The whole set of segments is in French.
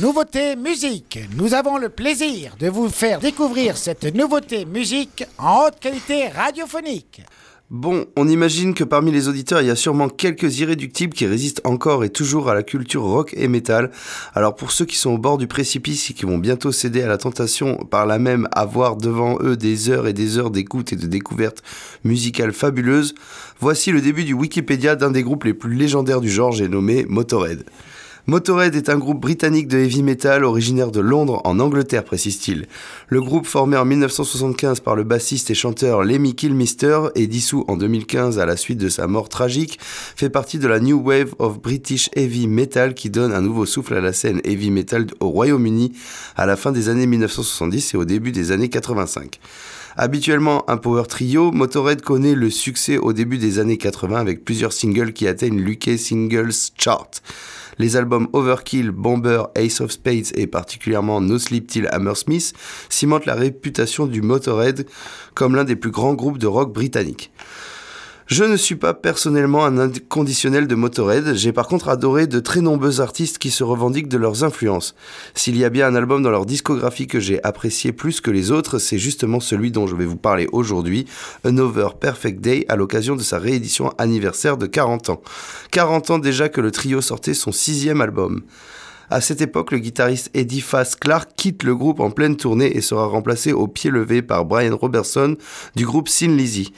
Nouveauté musique. Nous avons le plaisir de vous faire découvrir cette nouveauté musique en haute qualité radiophonique. Bon, on imagine que parmi les auditeurs, il y a sûrement quelques irréductibles qui résistent encore et toujours à la culture rock et metal. Alors pour ceux qui sont au bord du précipice et qui vont bientôt céder à la tentation, par là même avoir devant eux des heures et des heures d'écoute et de découverte musicale fabuleuses, voici le début du Wikipédia d'un des groupes les plus légendaires du genre, j'ai nommé Motorhead. Motorhead est un groupe britannique de heavy metal originaire de Londres en Angleterre, précise-t-il. Le groupe formé en 1975 par le bassiste et chanteur Lemmy Kilmister et dissous en 2015 à la suite de sa mort tragique, fait partie de la New Wave of British Heavy Metal qui donne un nouveau souffle à la scène heavy metal au Royaume-Uni à la fin des années 1970 et au début des années 85. Habituellement un power trio, Motorhead connaît le succès au début des années 80 avec plusieurs singles qui atteignent l'UK Singles Chart. Les albums Overkill, Bomber, Ace of Spades et particulièrement No Sleep Till Hammersmith cimentent la réputation du Motorhead comme l'un des plus grands groupes de rock britanniques. Je ne suis pas personnellement un inconditionnel de Motorhead, j'ai par contre adoré de très nombreux artistes qui se revendiquent de leurs influences. S'il y a bien un album dans leur discographie que j'ai apprécié plus que les autres, c'est justement celui dont je vais vous parler aujourd'hui, Another Perfect Day, à l'occasion de sa réédition anniversaire de 40 ans. 40 ans déjà que le trio sortait son sixième album. À cette époque, le guitariste Eddie Fass Clark quitte le groupe en pleine tournée et sera remplacé au pied levé par Brian Robertson du groupe Sin Lizzy.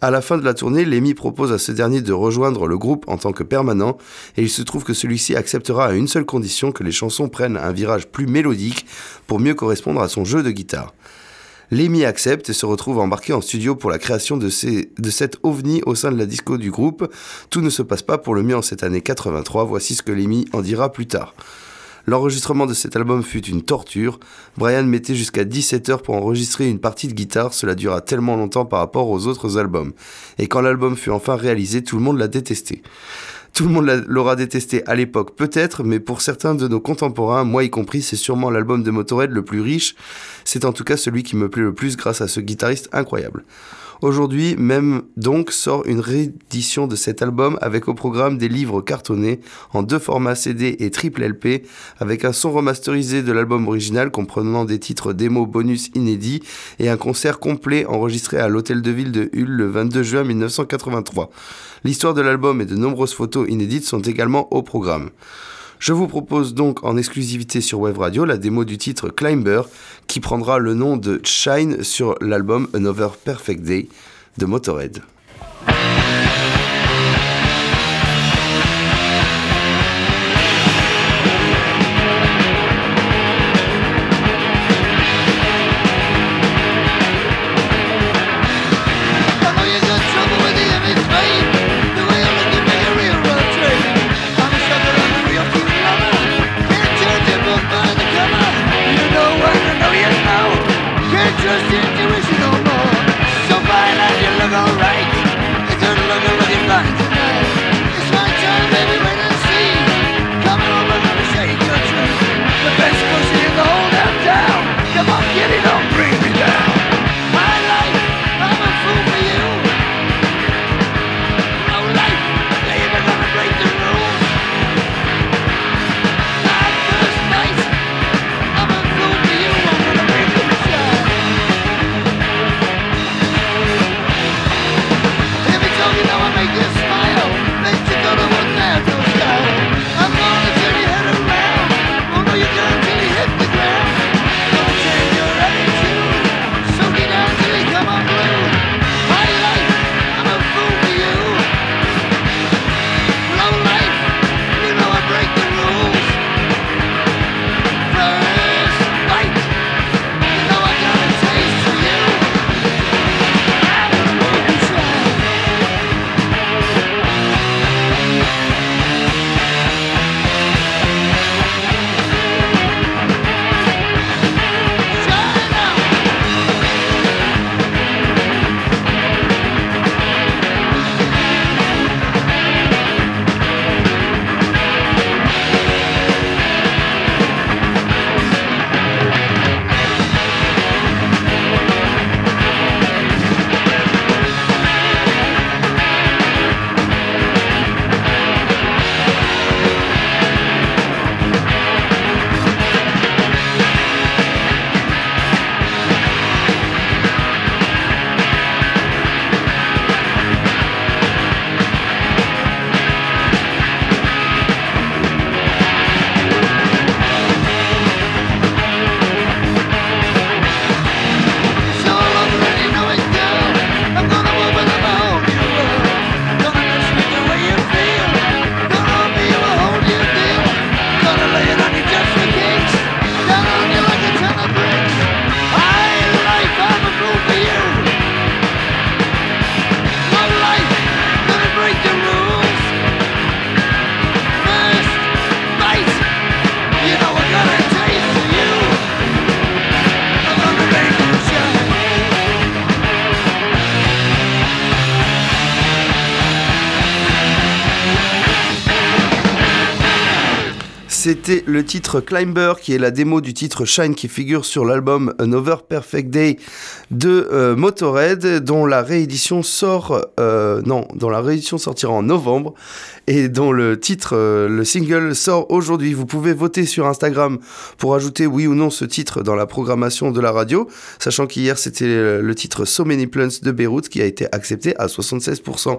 À la fin de la tournée, Lemmy propose à ce dernier de rejoindre le groupe en tant que permanent, et il se trouve que celui-ci acceptera à une seule condition que les chansons prennent un virage plus mélodique pour mieux correspondre à son jeu de guitare. Lemmy accepte et se retrouve embarqué en studio pour la création de, ces, de cet ovni au sein de la disco du groupe. Tout ne se passe pas pour le mieux en cette année 83, voici ce que Lemmy en dira plus tard. L'enregistrement de cet album fut une torture. Brian mettait jusqu'à 17 heures pour enregistrer une partie de guitare, cela dura tellement longtemps par rapport aux autres albums. Et quand l'album fut enfin réalisé, tout le monde l'a détesté. Tout le monde l'aura détesté à l'époque peut-être, mais pour certains de nos contemporains, moi y compris, c'est sûrement l'album de Motorhead le plus riche. C'est en tout cas celui qui me plaît le plus grâce à ce guitariste incroyable. Aujourd'hui, même donc, sort une réédition de cet album avec au programme des livres cartonnés en deux formats CD et triple LP, avec un son remasterisé de l'album original comprenant des titres démo bonus inédits et un concert complet enregistré à l'hôtel de ville de Hull le 22 juin 1983. L'histoire de l'album et de nombreuses photos inédites sont également au programme. Je vous propose donc en exclusivité sur Web Radio la démo du titre Climber qui prendra le nom de Shine sur l'album Another Perfect Day de Motorhead. C'était le titre Climber qui est la démo du titre Shine qui figure sur l'album Another Perfect Day de euh, Motorhead dont la réédition sort euh, non, dont la réédition sortira en novembre et dont le titre euh, le single sort aujourd'hui. Vous pouvez voter sur Instagram pour ajouter oui ou non ce titre dans la programmation de la radio, sachant qu'hier c'était le titre So Many Plants de Beyrouth qui a été accepté à 76%.